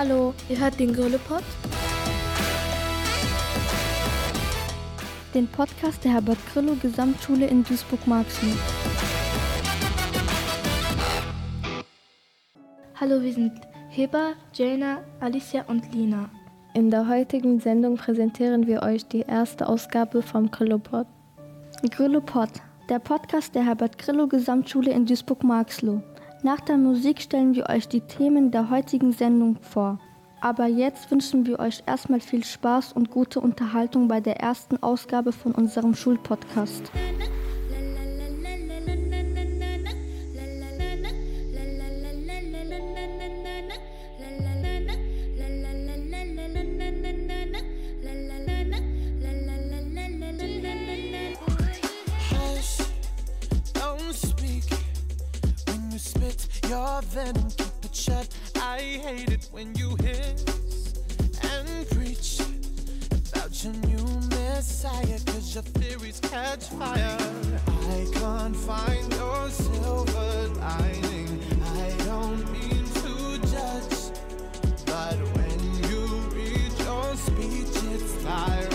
Hallo, ihr hört den Grüllepod? Den Podcast der Herbert Grillo Gesamtschule in Duisburg-Marxloh. Hallo, wir sind Heba, Jana, Alicia und Lina. In der heutigen Sendung präsentieren wir euch die erste Ausgabe vom Grillopod. Grillopod, der Podcast der Herbert Grillo Gesamtschule in Duisburg-Marxloh. Nach der Musik stellen wir euch die Themen der heutigen Sendung vor. Aber jetzt wünschen wir euch erstmal viel Spaß und gute Unterhaltung bei der ersten Ausgabe von unserem Schulpodcast. Venom. Keep it shut. I hate it when you hiss and preach about your new messiah. Cause your theories catch fire. I can't find your silver lining. I don't mean to judge, but when you read your speech, it's tiring.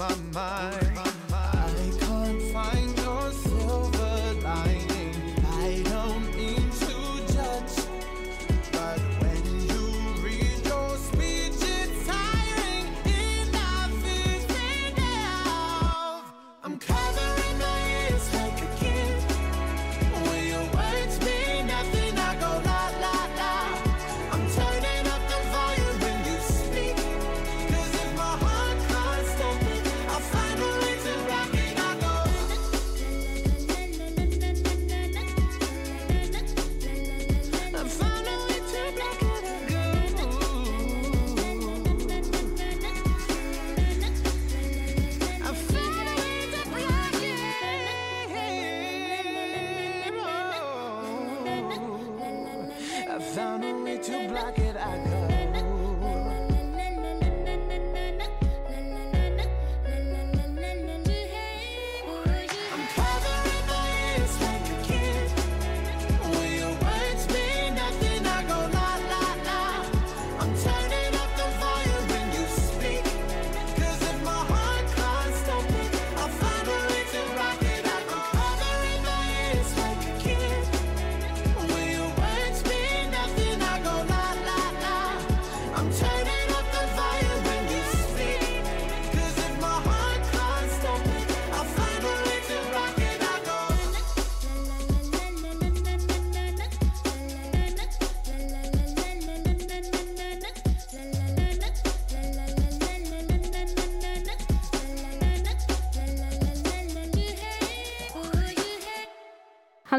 My mind.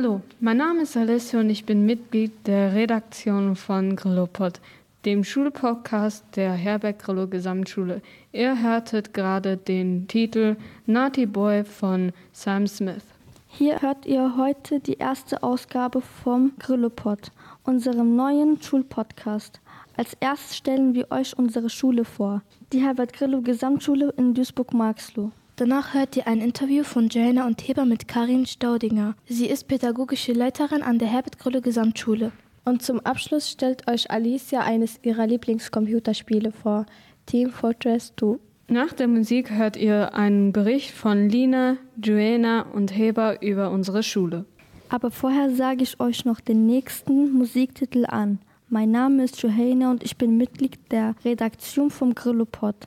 Hallo, mein Name ist Alessio und ich bin Mitglied der Redaktion von Grillopod, dem Schulpodcast der Herbert Grillo Gesamtschule. Ihr hörtet gerade den Titel Naughty Boy von Sam Smith. Hier hört ihr heute die erste Ausgabe vom Grillopod, unserem neuen Schulpodcast. Als erstes stellen wir euch unsere Schule vor, die Herbert Grillo Gesamtschule in Duisburg-Marxloh. Danach hört ihr ein Interview von Jana und Heba mit Karin Staudinger. Sie ist pädagogische Leiterin an der Herbert Grülle Gesamtschule. Und zum Abschluss stellt euch Alicia eines ihrer Lieblingscomputerspiele vor, Team Fortress 2. Nach der Musik hört ihr einen Bericht von Lina, Joanna und Heber über unsere Schule. Aber vorher sage ich euch noch den nächsten Musiktitel an. Mein Name ist Johanna und ich bin Mitglied der Redaktion vom Grillopod,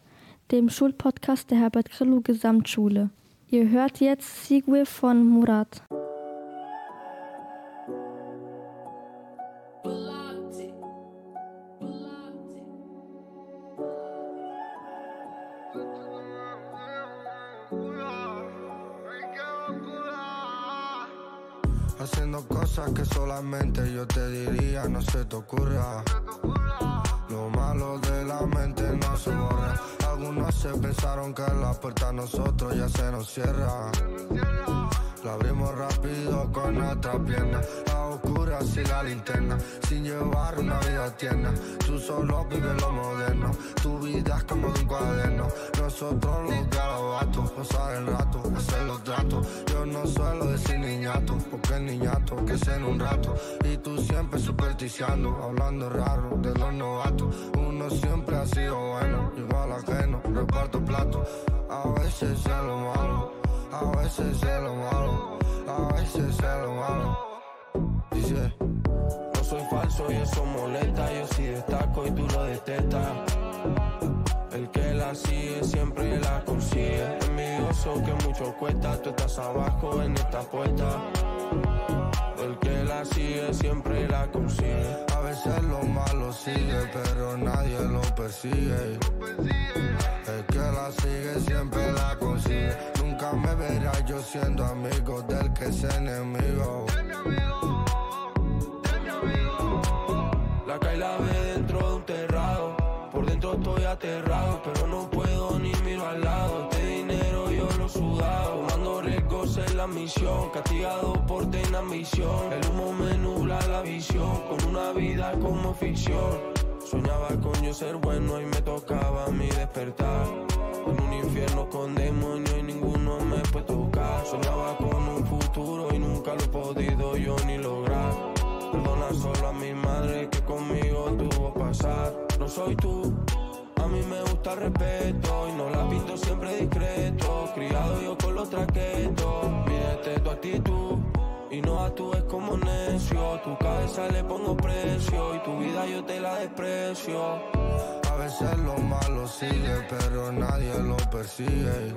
dem Schulpodcast der Herbert Grillo Gesamtschule. Ihr hört jetzt Sigwe von Murat. Haciendo cosas que solamente yo te diría, no se te ocurra. Lo malo de la mente no se borra. Algunos se pensaron que la puerta a nosotros ya se nos cierra. La abrimos rápido con nuestra pierna. A oscuras y la linterna. Sin llevar una vida tierna. Tú solo vives lo moderno. Tu vida es como de un cuaderno. Nosotros los garabatos. Pasar el rato, hacer los tratos. Yo no suelo decir niñato. Porque niñato que es en un rato. Y tú siempre supersticiando. Hablando raro de los novatos. Siempre ha sido bueno. Igual ajeno. Reparto plato. A veces es lo malo. A veces es lo malo, a veces es lo malo. Dice, no soy falso y eso molesta, yo sí destaco y tú lo detestas. El que la sigue siempre la consigue. Envidioso que mucho cuesta, tú estás abajo en esta puerta. El que la sigue siempre la consigue. A veces lo malo sigue, pero nadie lo persigue. El que la sigue siempre la consigue. Nunca me verás yo siendo amigo del que es enemigo. La cae la ve dentro de un terrado. Por dentro estoy aterrado, pero no la misión. Castigado por tener ambición. El humo me nubla la visión. Con una vida como ficción. Soñaba con yo ser bueno y me tocaba mí despertar. En un infierno con demonios y ninguno me puede tocar. Soñaba con un futuro y nunca lo he podido yo ni lograr. Perdona solo a mi madre que conmigo tuvo pasar. No soy tú, a mí me gusta el respeto y no la pinto siempre discreto. Criado yo con los traquetos, mídete tu actitud. Y no actúes como necio, tu cabeza le pongo precio y tu vida yo te la desprecio. A veces lo malo sigue, pero nadie lo persigue.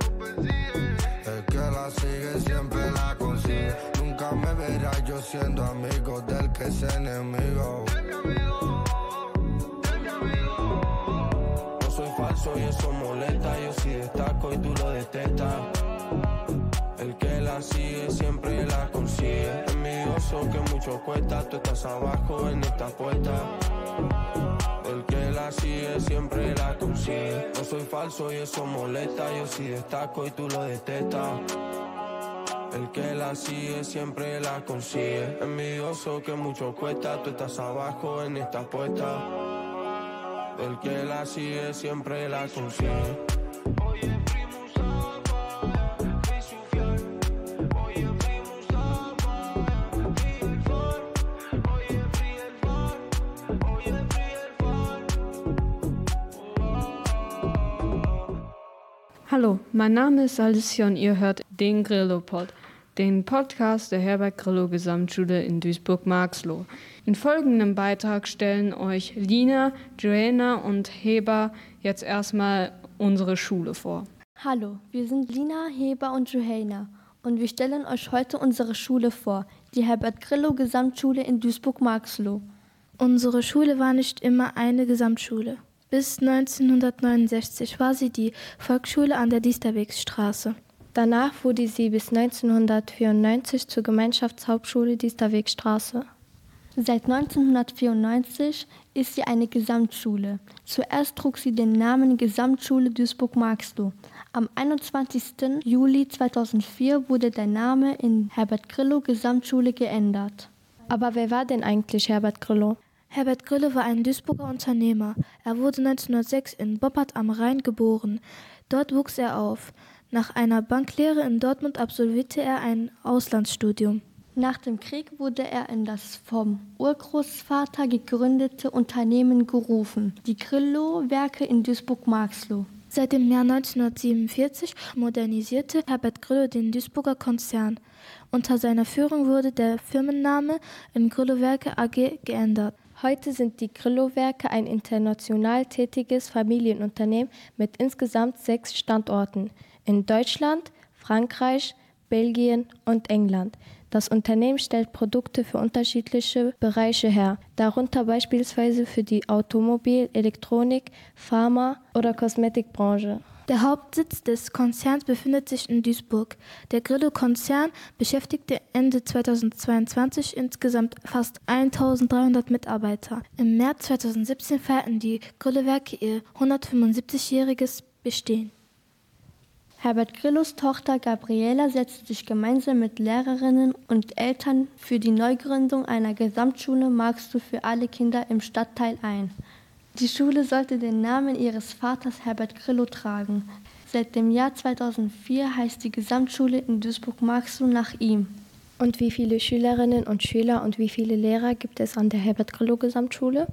El que la sigue siempre la consigue. Nunca me verás yo siendo amigo del que es enemigo. Soy eso molesta, yo sí destaco y tú lo detestas. El que la sigue siempre la consigue. Envidioso que mucho cuesta, tú estás abajo en esta puerta. El que la sigue siempre la consigue. No soy falso y eso molesta, yo sí destaco y tú lo detestas. El que la sigue siempre la consigue. Envidioso que mucho cuesta, tú estás abajo en esta puerta. El que la sigue siempre la consigue. Hallo, mein Name ist Alicia und ihr hört den Grillo-Pod, den Podcast der Herbert Grillo Gesamtschule in Duisburg-Marxloh. In folgendem Beitrag stellen euch Lina, Joanna und Heber jetzt erstmal unsere Schule vor. Hallo, wir sind Lina, Heber und Johanna und wir stellen euch heute unsere Schule vor, die Herbert Grillo Gesamtschule in Duisburg-Marxloh. Unsere Schule war nicht immer eine Gesamtschule. Bis 1969 war sie die Volksschule an der Diesterwegstraße. Danach wurde sie bis 1994 zur Gemeinschaftshauptschule Diesterwegstraße. Seit 1994 ist sie eine Gesamtschule. Zuerst trug sie den Namen Gesamtschule Duisburg-Marxloh. Am 21. Juli 2004 wurde der Name in Herbert Grillo Gesamtschule geändert. Aber wer war denn eigentlich Herbert Grillo? Herbert Grille war ein Duisburger Unternehmer. Er wurde 1906 in Boppard am Rhein geboren. Dort wuchs er auf. Nach einer Banklehre in Dortmund absolvierte er ein Auslandsstudium. Nach dem Krieg wurde er in das vom Urgroßvater gegründete Unternehmen gerufen, die Grillo-Werke in Duisburg-Marxloh. Seit dem Jahr 1947 modernisierte Herbert Grillo den Duisburger Konzern. Unter seiner Führung wurde der Firmenname in Grillo-Werke AG geändert. Heute sind die Grillo-Werke ein international tätiges Familienunternehmen mit insgesamt sechs Standorten in Deutschland, Frankreich, Belgien und England. Das Unternehmen stellt Produkte für unterschiedliche Bereiche her, darunter beispielsweise für die Automobil-, Elektronik-, Pharma- oder Kosmetikbranche. Der Hauptsitz des Konzerns befindet sich in Duisburg. Der Grillo-Konzern beschäftigte Ende 2022 insgesamt fast 1300 Mitarbeiter. Im März 2017 feierten die Grillo-Werke ihr 175-jähriges Bestehen. Herbert Grillos Tochter Gabriela setzte sich gemeinsam mit Lehrerinnen und Eltern für die Neugründung einer Gesamtschule du für alle Kinder im Stadtteil ein. Die Schule sollte den Namen ihres Vaters Herbert Grillo tragen. Seit dem Jahr 2004 heißt die Gesamtschule in Duisburg-Marxloh nach ihm. Und wie viele Schülerinnen und Schüler und wie viele Lehrer gibt es an der Herbert Grillo Gesamtschule?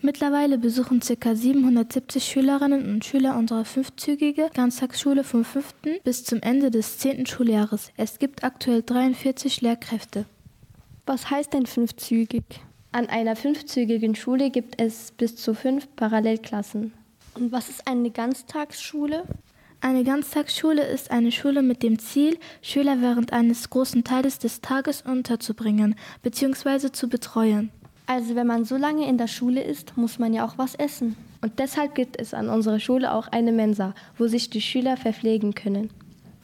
Mittlerweile besuchen ca. 770 Schülerinnen und Schüler unsere fünfzügige Ganztagsschule vom 5. bis zum Ende des 10. Schuljahres. Es gibt aktuell 43 Lehrkräfte. Was heißt denn fünfzügig? An einer fünfzügigen Schule gibt es bis zu fünf Parallelklassen. Und was ist eine Ganztagsschule? Eine Ganztagsschule ist eine Schule mit dem Ziel, Schüler während eines großen Teiles des Tages unterzubringen bzw. zu betreuen. Also wenn man so lange in der Schule ist, muss man ja auch was essen. Und deshalb gibt es an unserer Schule auch eine Mensa, wo sich die Schüler verpflegen können.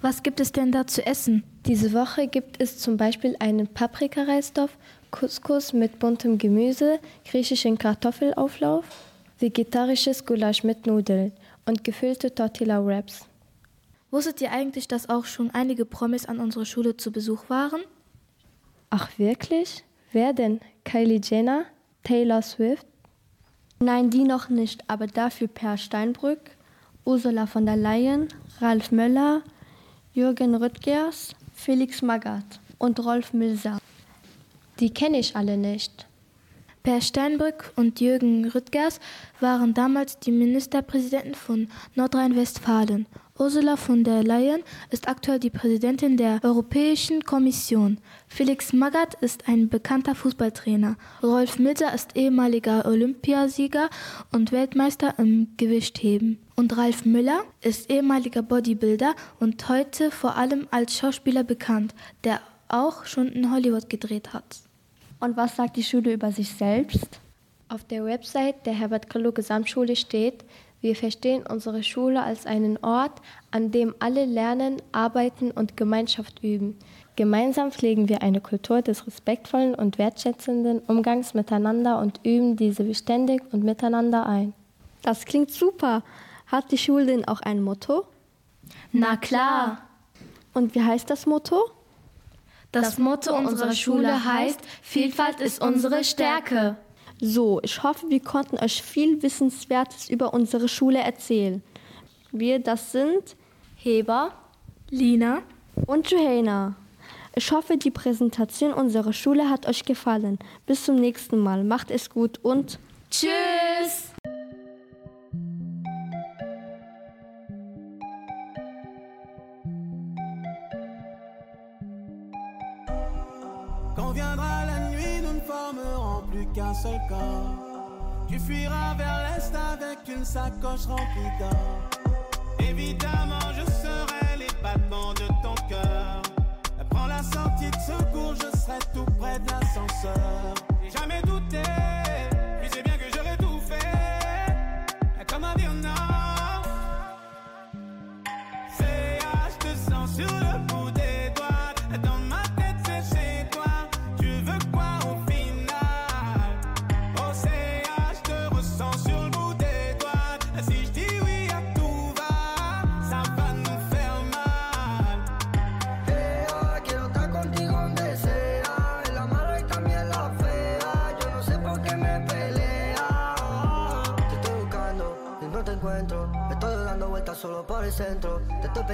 Was gibt es denn da zu essen? Diese Woche gibt es zum Beispiel einen Paprikareisdorf, Couscous mit buntem Gemüse, griechischen Kartoffelauflauf, vegetarisches Gulasch mit Nudeln und gefüllte Tortilla-Wraps. Wusstet ihr eigentlich, dass auch schon einige Promis an unserer Schule zu Besuch waren? Ach wirklich? Wer denn? Kylie Jenner? Taylor Swift? Nein, die noch nicht, aber dafür Per Steinbrück, Ursula von der Leyen, Ralf Möller, Jürgen Rüttgers, Felix Magath und Rolf Milser. Die kenne ich alle nicht. Per Steinbrück und Jürgen Rüttgers waren damals die Ministerpräsidenten von Nordrhein-Westfalen. Ursula von der Leyen ist aktuell die Präsidentin der Europäischen Kommission. Felix Magath ist ein bekannter Fußballtrainer. Rolf Milser ist ehemaliger Olympiasieger und Weltmeister im Gewichtheben. Und Ralf Müller ist ehemaliger Bodybuilder und heute vor allem als Schauspieler bekannt, der auch schon in Hollywood gedreht hat. Und was sagt die Schule über sich selbst? Auf der Website der Herbert Grillo Gesamtschule steht, wir verstehen unsere Schule als einen Ort, an dem alle lernen, arbeiten und Gemeinschaft üben. Gemeinsam pflegen wir eine Kultur des respektvollen und wertschätzenden Umgangs miteinander und üben diese beständig und miteinander ein. Das klingt super. Hat die Schule denn auch ein Motto? Na klar. Und wie heißt das Motto? Das Motto unserer Schule heißt, Vielfalt ist unsere Stärke. So, ich hoffe, wir konnten euch viel Wissenswertes über unsere Schule erzählen. Wir, das sind Heber, Lina und Johanna. Ich hoffe, die Präsentation unserer Schule hat euch gefallen. Bis zum nächsten Mal. Macht es gut und Tschüss! Qu'un seul corps. Tu fuiras vers l'est avec une sacoche remplie d'or. Évidemment, je serai les de ton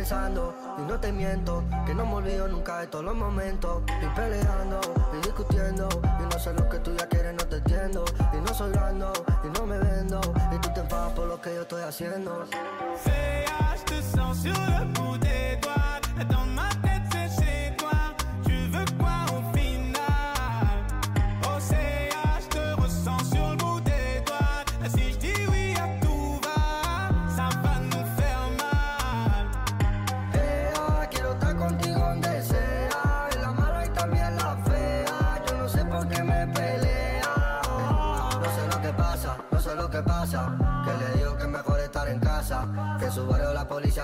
y no te miento. Que no me olvido nunca de todos los momentos. Y peleando y discutiendo. Y no sé lo que tú ya quieres, no te entiendo. Y no soy blando y no me vendo. Y tú te enfadas por lo que yo estoy haciendo. Je te sens sur le bout des doigts. Dans ma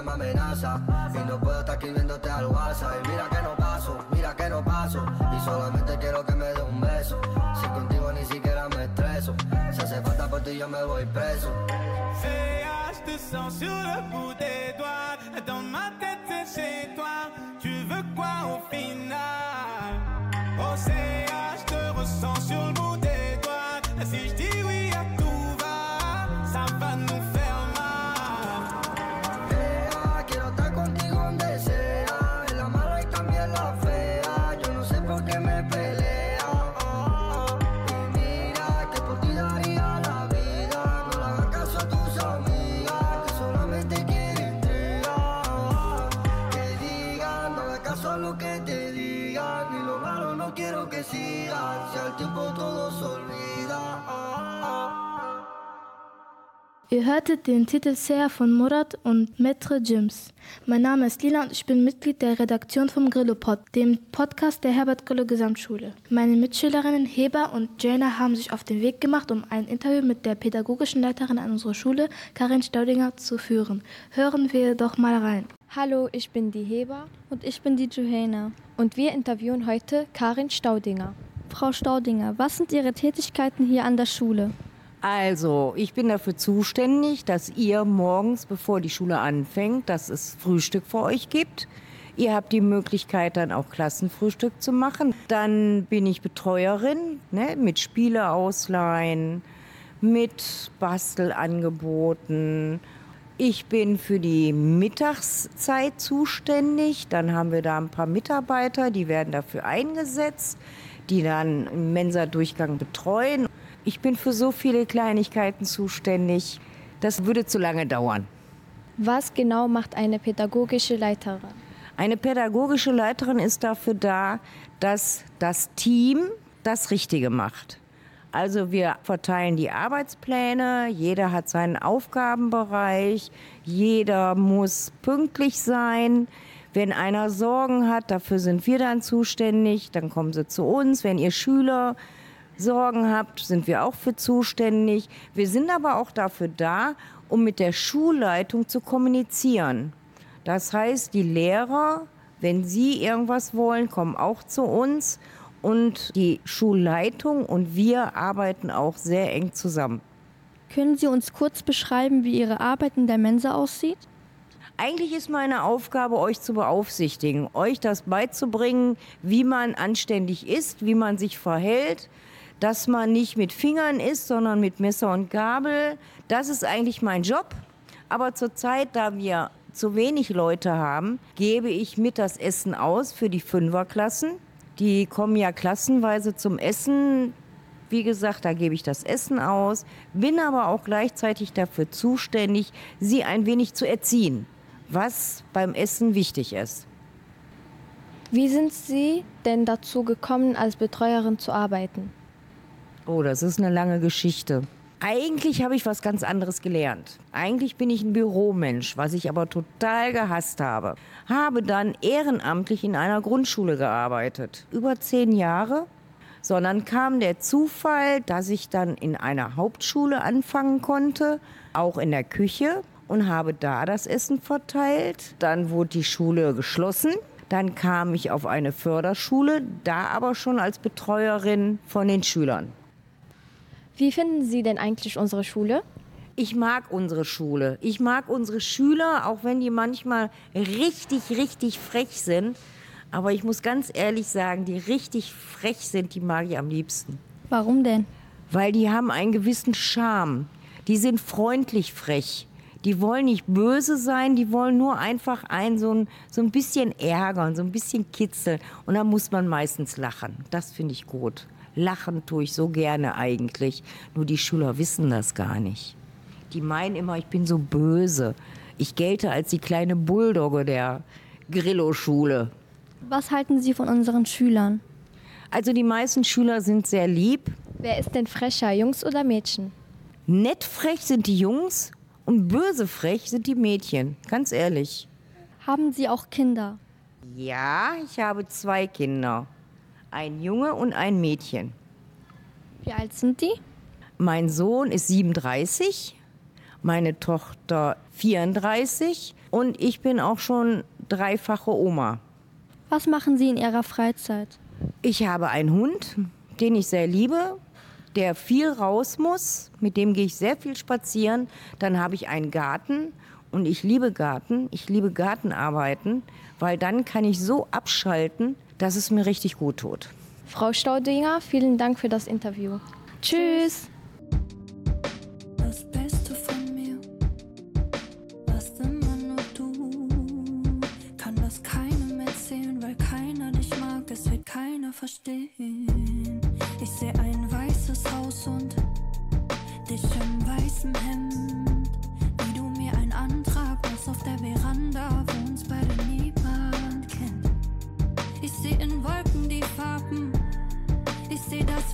me amenaza. Y no puedo estar escribiéndote al WhatsApp. Y mira que no paso, mira que no paso. Y solamente quiero que me dé un beso. Si contigo ni siquiera me estreso. Si hace falta por ti, yo me voy preso. Je te sens sur le bout des doigts. Dans ma tête, c'est chez toi. Tu veux quoi au final? Oh, je te ressens sur le bout des doigts. Si je dis sigan. Si al tiempo todo se olvida. Ihr hörtet den Titel Sea von Murat und Maître Jims. Mein Name ist Lila und ich bin Mitglied der Redaktion vom Grillo-Pod, dem Podcast der Herbert Grillo Gesamtschule. Meine Mitschülerinnen Heba und Jana haben sich auf den Weg gemacht, um ein Interview mit der pädagogischen Leiterin an unserer Schule, Karin Staudinger, zu führen. Hören wir doch mal rein. Hallo, ich bin die Heber Und ich bin die Johanna. und wir interviewen heute Karin Staudinger. Frau Staudinger, was sind Ihre Tätigkeiten hier an der Schule? Also, ich bin dafür zuständig, dass ihr morgens, bevor die Schule anfängt, dass es Frühstück für euch gibt. Ihr habt die Möglichkeit, dann auch Klassenfrühstück zu machen. Dann bin ich Betreuerin ne, mit Spiele ausleihen, mit Bastelangeboten. Ich bin für die Mittagszeit zuständig. Dann haben wir da ein paar Mitarbeiter, die werden dafür eingesetzt, die dann im Mensa-Durchgang betreuen. Ich bin für so viele Kleinigkeiten zuständig. Das würde zu lange dauern. Was genau macht eine pädagogische Leiterin? Eine pädagogische Leiterin ist dafür da, dass das Team das Richtige macht. Also wir verteilen die Arbeitspläne, jeder hat seinen Aufgabenbereich, jeder muss pünktlich sein. Wenn einer Sorgen hat, dafür sind wir dann zuständig, dann kommen sie zu uns. Wenn ihr Schüler Sorgen habt, sind wir auch für zuständig. Wir sind aber auch dafür da, um mit der Schulleitung zu kommunizieren. Das heißt, die Lehrer, wenn sie irgendwas wollen, kommen auch zu uns und die Schulleitung und wir arbeiten auch sehr eng zusammen. Können Sie uns kurz beschreiben, wie Ihre Arbeit in der Mensa aussieht? Eigentlich ist meine Aufgabe, euch zu beaufsichtigen, euch das beizubringen, wie man anständig ist, wie man sich verhält, dass man nicht mit Fingern isst, sondern mit Messer und Gabel. Das ist eigentlich mein Job. Aber zurzeit, da wir zu wenig Leute haben, gebe ich mit das Essen aus für die Fünferklassen. Die kommen ja klassenweise zum Essen. Wie gesagt, da gebe ich das Essen aus, bin aber auch gleichzeitig dafür zuständig, sie ein wenig zu erziehen, was beim Essen wichtig ist. Wie sind Sie denn dazu gekommen, als Betreuerin zu arbeiten? Oh, das ist eine lange Geschichte. Eigentlich habe ich was ganz anderes gelernt. Eigentlich bin ich ein Büromensch, was ich aber total gehasst habe. Habe dann ehrenamtlich in einer Grundschule gearbeitet. Über zehn Jahre. Sondern kam der Zufall, dass ich dann in einer Hauptschule anfangen konnte, auch in der Küche und habe da das Essen verteilt. Dann wurde die Schule geschlossen. Dann kam ich auf eine Förderschule, da aber schon als Betreuerin von den Schülern. Wie finden Sie denn eigentlich unsere Schule? Ich mag unsere Schule. Ich mag unsere Schüler, auch wenn die manchmal richtig, richtig frech sind. Aber ich muss ganz ehrlich sagen, die richtig frech sind, die mag ich am liebsten. Warum denn? Weil die haben einen gewissen Charme. Die sind freundlich frech. Die wollen nicht böse sein, die wollen nur einfach einen so ein, so ein bisschen ärgern, so ein bisschen kitzeln. Und da muss man meistens lachen. Das finde ich gut. Lachen tue ich so gerne eigentlich. Nur die Schüler wissen das gar nicht. Die meinen immer, ich bin so böse. Ich gelte als die kleine Bulldogge der Grillo-Schule. Was halten Sie von unseren Schülern? Also die meisten Schüler sind sehr lieb. Wer ist denn frecher, Jungs oder Mädchen? Nett frech sind die Jungs und böse frech sind die Mädchen. Ganz ehrlich. Haben Sie auch Kinder? Ja, ich habe zwei Kinder. Ein Junge und ein Mädchen. Wie alt sind die? Mein Sohn ist 37, meine Tochter 34 und ich bin auch schon dreifache Oma. Was machen Sie in Ihrer Freizeit? Ich habe einen Hund, den ich sehr liebe, der viel raus muss. Mit dem gehe ich sehr viel spazieren. Dann habe ich einen Garten und ich liebe Garten. Ich liebe Gartenarbeiten, weil dann kann ich so abschalten, dass es mir richtig gut tut. Frau Staudinger, vielen Dank für das Interview. Tschüss.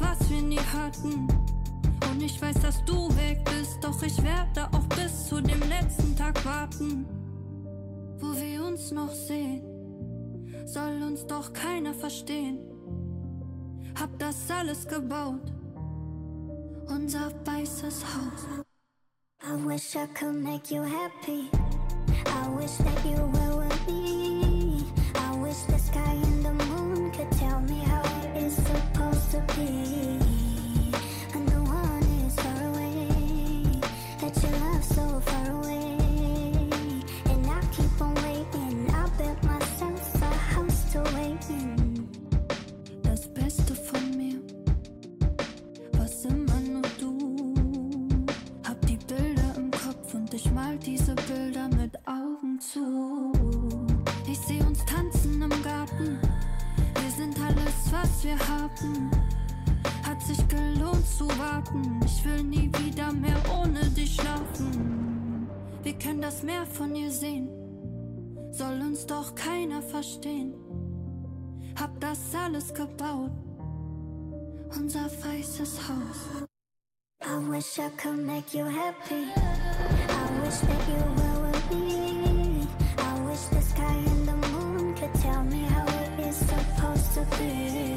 Was wir nie hatten. Und ich weiß, dass du weg bist, doch ich werde auch bis zu dem letzten Tag warten, wo wir uns noch sehen. Soll uns doch keiner verstehen. Hab das alles gebaut, unser weißes Haus. I wish I could make you happy. I wish that you were with me. I wish the sky Garten, wir sind alles, was wir haben. Zu warten, ich will nie wieder mehr ohne dich schlafen. Wir können das Meer von ihr sehen, soll uns doch keiner verstehen. Hab das alles gebaut, unser weißes Haus. I wish I could make you happy. I wish that you were with me. I wish the sky and the moon could tell me how it is supposed to be.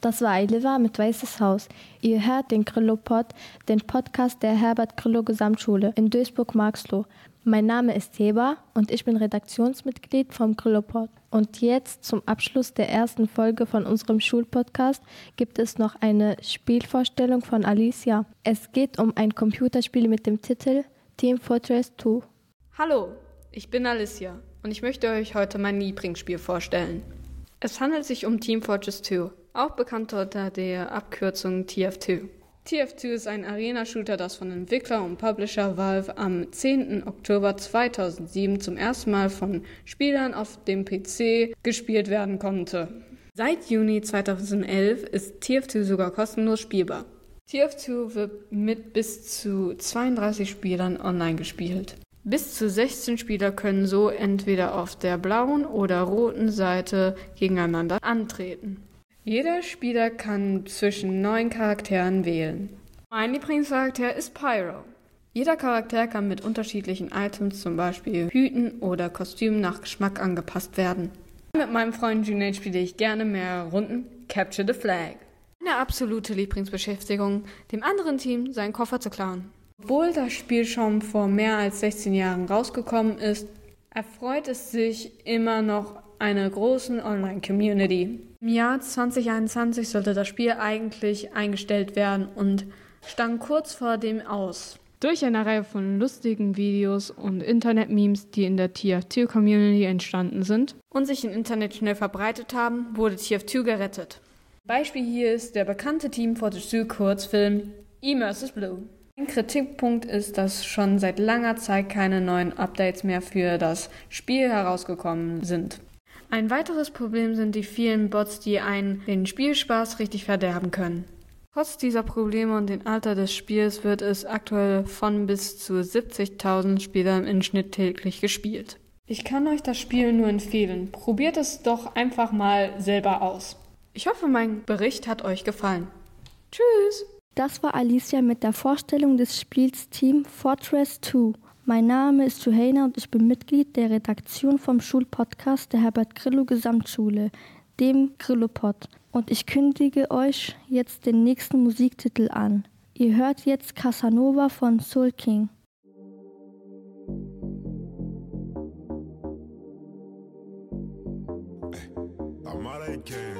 Das war Eiliva mit Weißes Haus. Ihr hört den Grillo-Pod, den Podcast der Herbert Grillo Gesamtschule in Duisburg-Marxloh. Mein Name ist Heba und ich bin Redaktionsmitglied vom Grillo-Pod. Und jetzt zum Abschluss der ersten Folge von unserem Schulpodcast gibt es noch eine Spielvorstellung von Alicia. Es geht um ein Computerspiel mit dem Titel Team Fortress 2. Hallo, ich bin Alicia und ich möchte euch heute mein Lieblingsspiel vorstellen. Es handelt sich um Team Fortress 2, auch bekannt unter der Abkürzung TF2. TF2 ist ein Arena-Shooter, das von Entwickler und Publisher Valve am 10. Oktober 2007 zum ersten Mal von Spielern auf dem PC gespielt werden konnte. Seit Juni 2011 ist TF2 sogar kostenlos spielbar. TF2 wird mit bis zu 32 Spielern online gespielt. Bis zu 16 Spieler können so entweder auf der blauen oder roten Seite gegeneinander antreten. Jeder Spieler kann zwischen neun Charakteren wählen. Mein Lieblingscharakter ist Pyro. Jeder Charakter kann mit unterschiedlichen Items, zum Beispiel Hüten oder Kostümen, nach Geschmack angepasst werden. Mit meinem Freund Junaid spiele ich gerne mehr Runden Capture the Flag. Eine absolute Lieblingsbeschäftigung, dem anderen Team seinen Koffer zu klauen. Obwohl das Spiel schon vor mehr als 16 Jahren rausgekommen ist, erfreut es sich immer noch einer großen Online-Community. Im Jahr 2021 sollte das Spiel eigentlich eingestellt werden und stand kurz vor dem Aus. Durch eine Reihe von lustigen Videos und Internet-Memes, die in der TF2-Community entstanden sind und sich im Internet schnell verbreitet haben, wurde TF2 gerettet. Beispiel hier ist der bekannte Team Fortress 2 Kurzfilm Immersive Blue. Ein Kritikpunkt ist, dass schon seit langer Zeit keine neuen Updates mehr für das Spiel herausgekommen sind. Ein weiteres Problem sind die vielen Bots, die einen den Spielspaß richtig verderben können. Trotz dieser Probleme und dem Alter des Spiels wird es aktuell von bis zu 70.000 Spielern im Schnitt täglich gespielt. Ich kann euch das Spiel nur empfehlen. Probiert es doch einfach mal selber aus. Ich hoffe, mein Bericht hat euch gefallen. Tschüss! Das war Alicia mit der Vorstellung des Spiels Team Fortress 2. Mein Name ist Johanna und ich bin Mitglied der Redaktion vom Schulpodcast der Herbert Grillo Gesamtschule, dem Grillopod. Und ich kündige euch jetzt den nächsten Musiktitel an. Ihr hört jetzt Casanova von Soul King. Hey,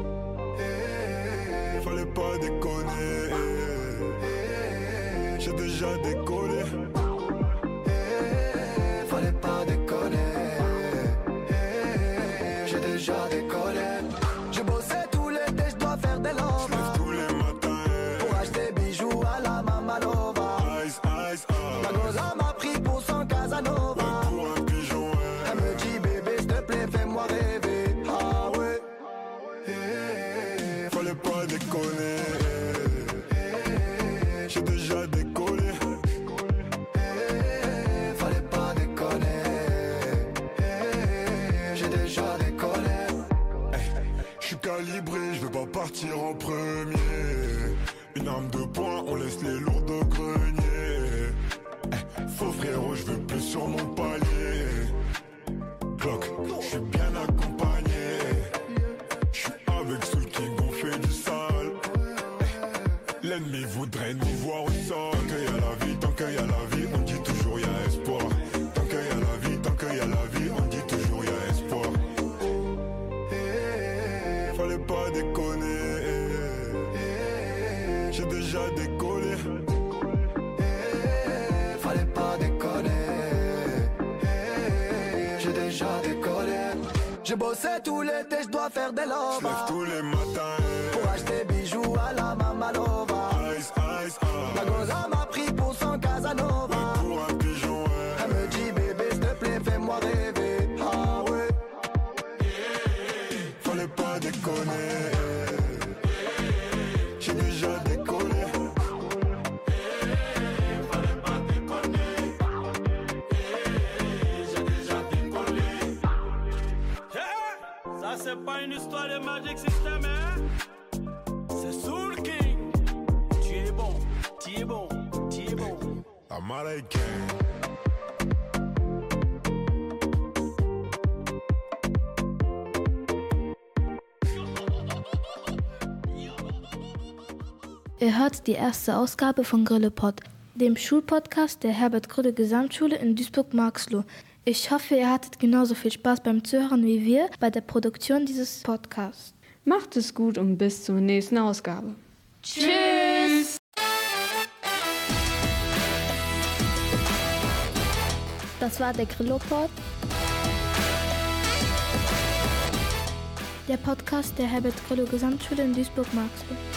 pas déconner. J'ai déjà déconné. L'ennemi voudrait nous voir au sol. Tant qu'il y a la vie, tant qu'il y a la vie, on dit toujours il y a espoir. Tant qu'il y a la vie, tant qu'il y a la vie, on dit toujours il y a espoir. Eh, Fallait pas déconner. J'ai déjà décollé. eh, Fallait pas déconner. J'ai déjà décollé. J'ai bossé tout l'été, je dois faire des Je lève lovas. tous les matins. Pour acheter bijoux à la Mamalova. Ice, Ma pris pour son Casanova. Elle me dit bébé, s'il te plaît, fais-moi rêver. Ah ouais. fallait pas déconner. J'ai déjà décollé. Ça c'est pas une histoire de Magic System, hein? Amara King. Ihr hört die erste Ausgabe von Grillepod, dem Schulpodcast der Herbert Grille Gesamtschule in Duisburg-Marxloh. Ich hoffe, ihr hattet genauso viel Spaß beim Zuhören wie wir bei der Produktion dieses Podcasts. Macht es gut und bis zur nächsten Ausgabe. Tschüss! Das war der Grillopod. Der Podcast der Herbert Grille Gesamtschule in Duisburg-Marxloh.